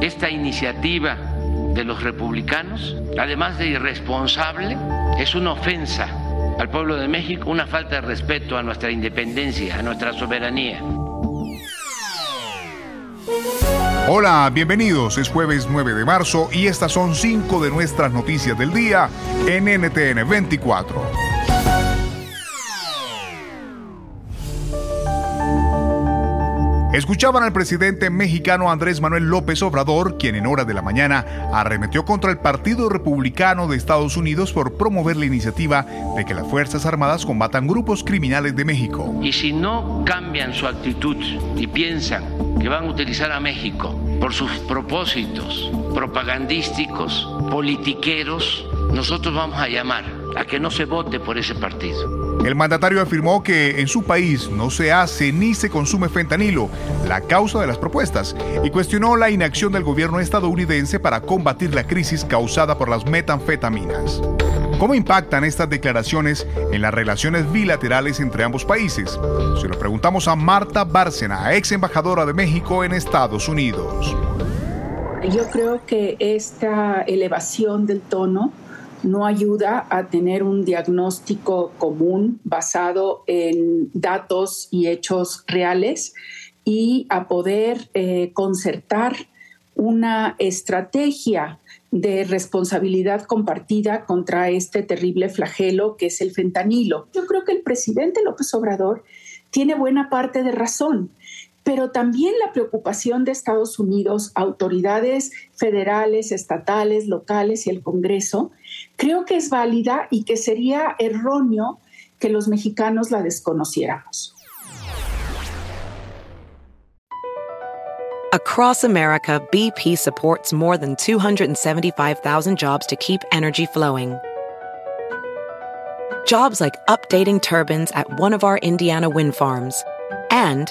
esta iniciativa de los republicanos, además de irresponsable, es una ofensa al pueblo de México, una falta de respeto a nuestra independencia, a nuestra soberanía. Hola, bienvenidos. Es jueves 9 de marzo y estas son cinco de nuestras noticias del día en NTN 24. Escuchaban al presidente mexicano Andrés Manuel López Obrador, quien en horas de la mañana arremetió contra el Partido Republicano de Estados Unidos por promover la iniciativa de que las Fuerzas Armadas combatan grupos criminales de México. Y si no cambian su actitud y piensan que van a utilizar a México por sus propósitos propagandísticos, politiqueros, nosotros vamos a llamar a que no se vote por ese partido. El mandatario afirmó que en su país no se hace ni se consume fentanilo, la causa de las propuestas, y cuestionó la inacción del gobierno estadounidense para combatir la crisis causada por las metanfetaminas. ¿Cómo impactan estas declaraciones en las relaciones bilaterales entre ambos países? Se lo preguntamos a Marta Bárcena, ex embajadora de México en Estados Unidos. Yo creo que esta elevación del tono no ayuda a tener un diagnóstico común basado en datos y hechos reales y a poder eh, concertar una estrategia de responsabilidad compartida contra este terrible flagelo que es el fentanilo. Yo creo que el presidente López Obrador tiene buena parte de razón pero también la preocupación de Estados Unidos, autoridades federales, estatales, locales y el Congreso, creo que es válida y que sería erróneo que los mexicanos la desconociéramos. Across America, BP supports more than 275,000 jobs to keep energy flowing. Jobs like updating turbines at one of our Indiana wind farms and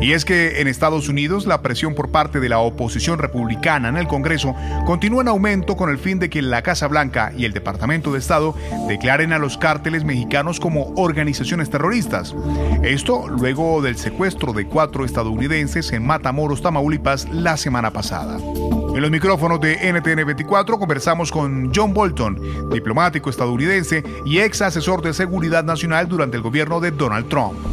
Y es que en Estados Unidos la presión por parte de la oposición republicana en el Congreso continúa en aumento con el fin de que la Casa Blanca y el Departamento de Estado declaren a los cárteles mexicanos como organizaciones terroristas. Esto luego del secuestro de cuatro estadounidenses en Matamoros, Tamaulipas, la semana pasada. En los micrófonos de NTN 24 conversamos con John Bolton, diplomático estadounidense y ex asesor de seguridad nacional durante el gobierno de Donald Trump.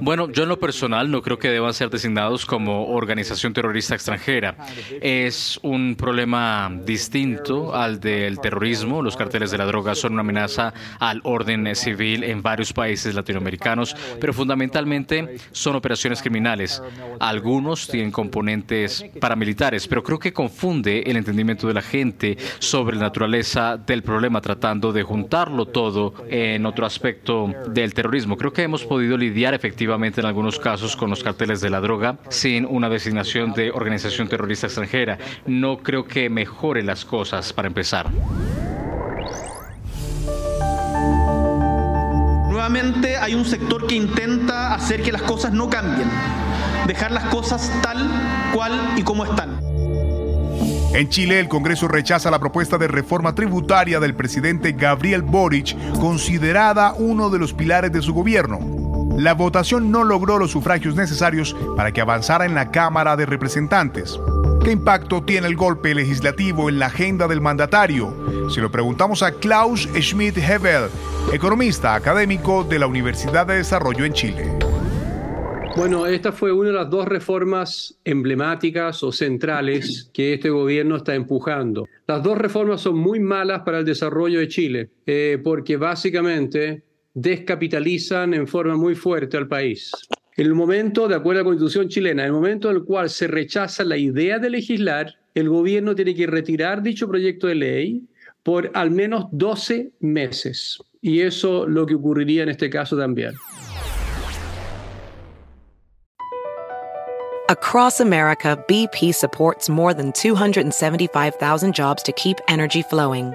Bueno, yo en lo personal no creo que deban ser designados como organización terrorista extranjera. Es un problema distinto al del terrorismo. Los carteles de la droga son una amenaza al orden civil en varios países latinoamericanos, pero fundamentalmente son operaciones criminales. Algunos tienen componentes paramilitares, pero creo que confunde el entendimiento de la gente sobre la naturaleza del problema tratando de juntarlo todo en otro aspecto del terrorismo. Creo que hemos podido podido lidiar efectivamente en algunos casos con los carteles de la droga sin una designación de organización terrorista extranjera. No creo que mejore las cosas para empezar. Nuevamente hay un sector que intenta hacer que las cosas no cambien, dejar las cosas tal cual y como están. En Chile, el Congreso rechaza la propuesta de reforma tributaria del presidente Gabriel Boric, considerada uno de los pilares de su gobierno. La votación no logró los sufragios necesarios para que avanzara en la Cámara de Representantes. ¿Qué impacto tiene el golpe legislativo en la agenda del mandatario? Se lo preguntamos a Klaus Schmidt-Hebel, economista académico de la Universidad de Desarrollo en Chile. Bueno, esta fue una de las dos reformas emblemáticas o centrales que este gobierno está empujando. Las dos reformas son muy malas para el desarrollo de Chile, eh, porque básicamente descapitalizan en forma muy fuerte al país. En el momento, de acuerdo a la Constitución chilena, en el momento en el cual se rechaza la idea de legislar, el gobierno tiene que retirar dicho proyecto de ley por al menos 12 meses. Y eso lo que ocurriría en este caso también. Across America, BP supports more than 275,000 jobs to keep energy flowing.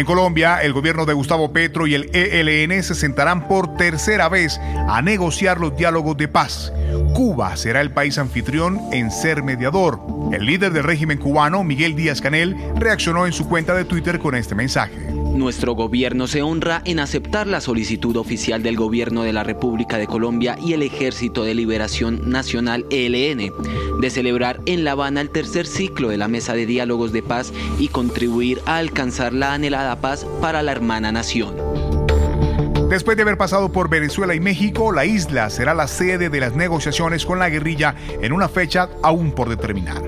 En Colombia, el gobierno de Gustavo Petro y el ELN se sentarán por tercera vez a negociar los diálogos de paz. Cuba será el país anfitrión en ser mediador. El líder del régimen cubano, Miguel Díaz Canel, reaccionó en su cuenta de Twitter con este mensaje. Nuestro gobierno se honra en aceptar la solicitud oficial del gobierno de la República de Colombia y el Ejército de Liberación Nacional ELN de celebrar en La Habana el tercer ciclo de la Mesa de Diálogos de Paz y contribuir a alcanzar la anhelada paz para la hermana nación. Después de haber pasado por Venezuela y México, la isla será la sede de las negociaciones con la guerrilla en una fecha aún por determinar.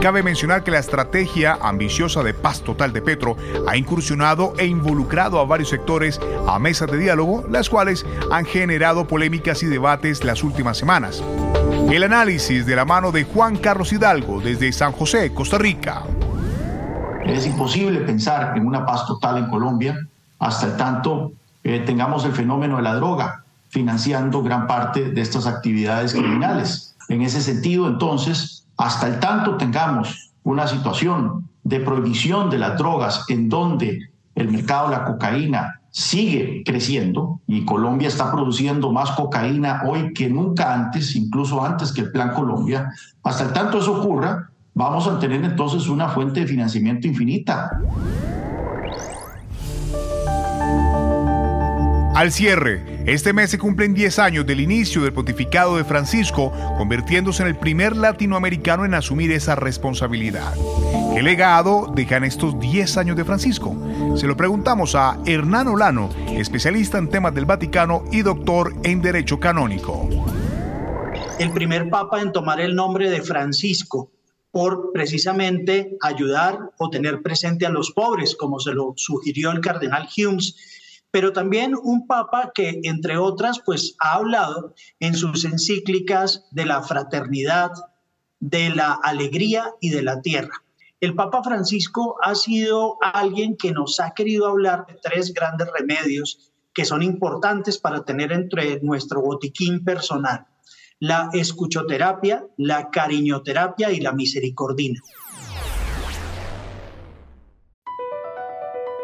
Cabe mencionar que la estrategia ambiciosa de paz total de Petro ha incursionado e involucrado a varios sectores a mesas de diálogo, las cuales han generado polémicas y debates las últimas semanas. El análisis de la mano de Juan Carlos Hidalgo desde San José, Costa Rica. Es imposible pensar en una paz total en Colombia hasta el tanto eh, tengamos el fenómeno de la droga financiando gran parte de estas actividades criminales. En ese sentido, entonces, hasta el tanto tengamos una situación de prohibición de las drogas en donde el mercado de la cocaína sigue creciendo y Colombia está produciendo más cocaína hoy que nunca antes, incluso antes que el Plan Colombia, hasta el tanto eso ocurra, vamos a tener entonces una fuente de financiamiento infinita. Al cierre, este mes se cumplen 10 años del inicio del pontificado de Francisco, convirtiéndose en el primer latinoamericano en asumir esa responsabilidad. ¿Qué legado dejan estos 10 años de Francisco? Se lo preguntamos a Hernán Olano, especialista en temas del Vaticano y doctor en Derecho Canónico. El primer papa en tomar el nombre de Francisco por precisamente ayudar o tener presente a los pobres, como se lo sugirió el cardenal Humes pero también un papa que, entre otras, pues ha hablado en sus encíclicas de la fraternidad, de la alegría y de la tierra. El Papa Francisco ha sido alguien que nos ha querido hablar de tres grandes remedios que son importantes para tener entre nuestro botiquín personal. La escuchoterapia, la cariñoterapia y la misericordina.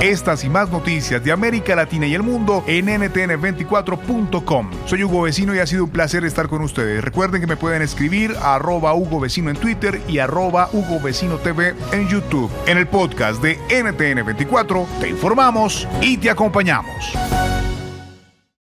Estas y más noticias de América Latina y el mundo en ntn24.com. Soy Hugo Vecino y ha sido un placer estar con ustedes. Recuerden que me pueden escribir a arroba Hugo Vecino en Twitter y arroba Hugo Vecino TV en YouTube. En el podcast de NTN24 te informamos y te acompañamos.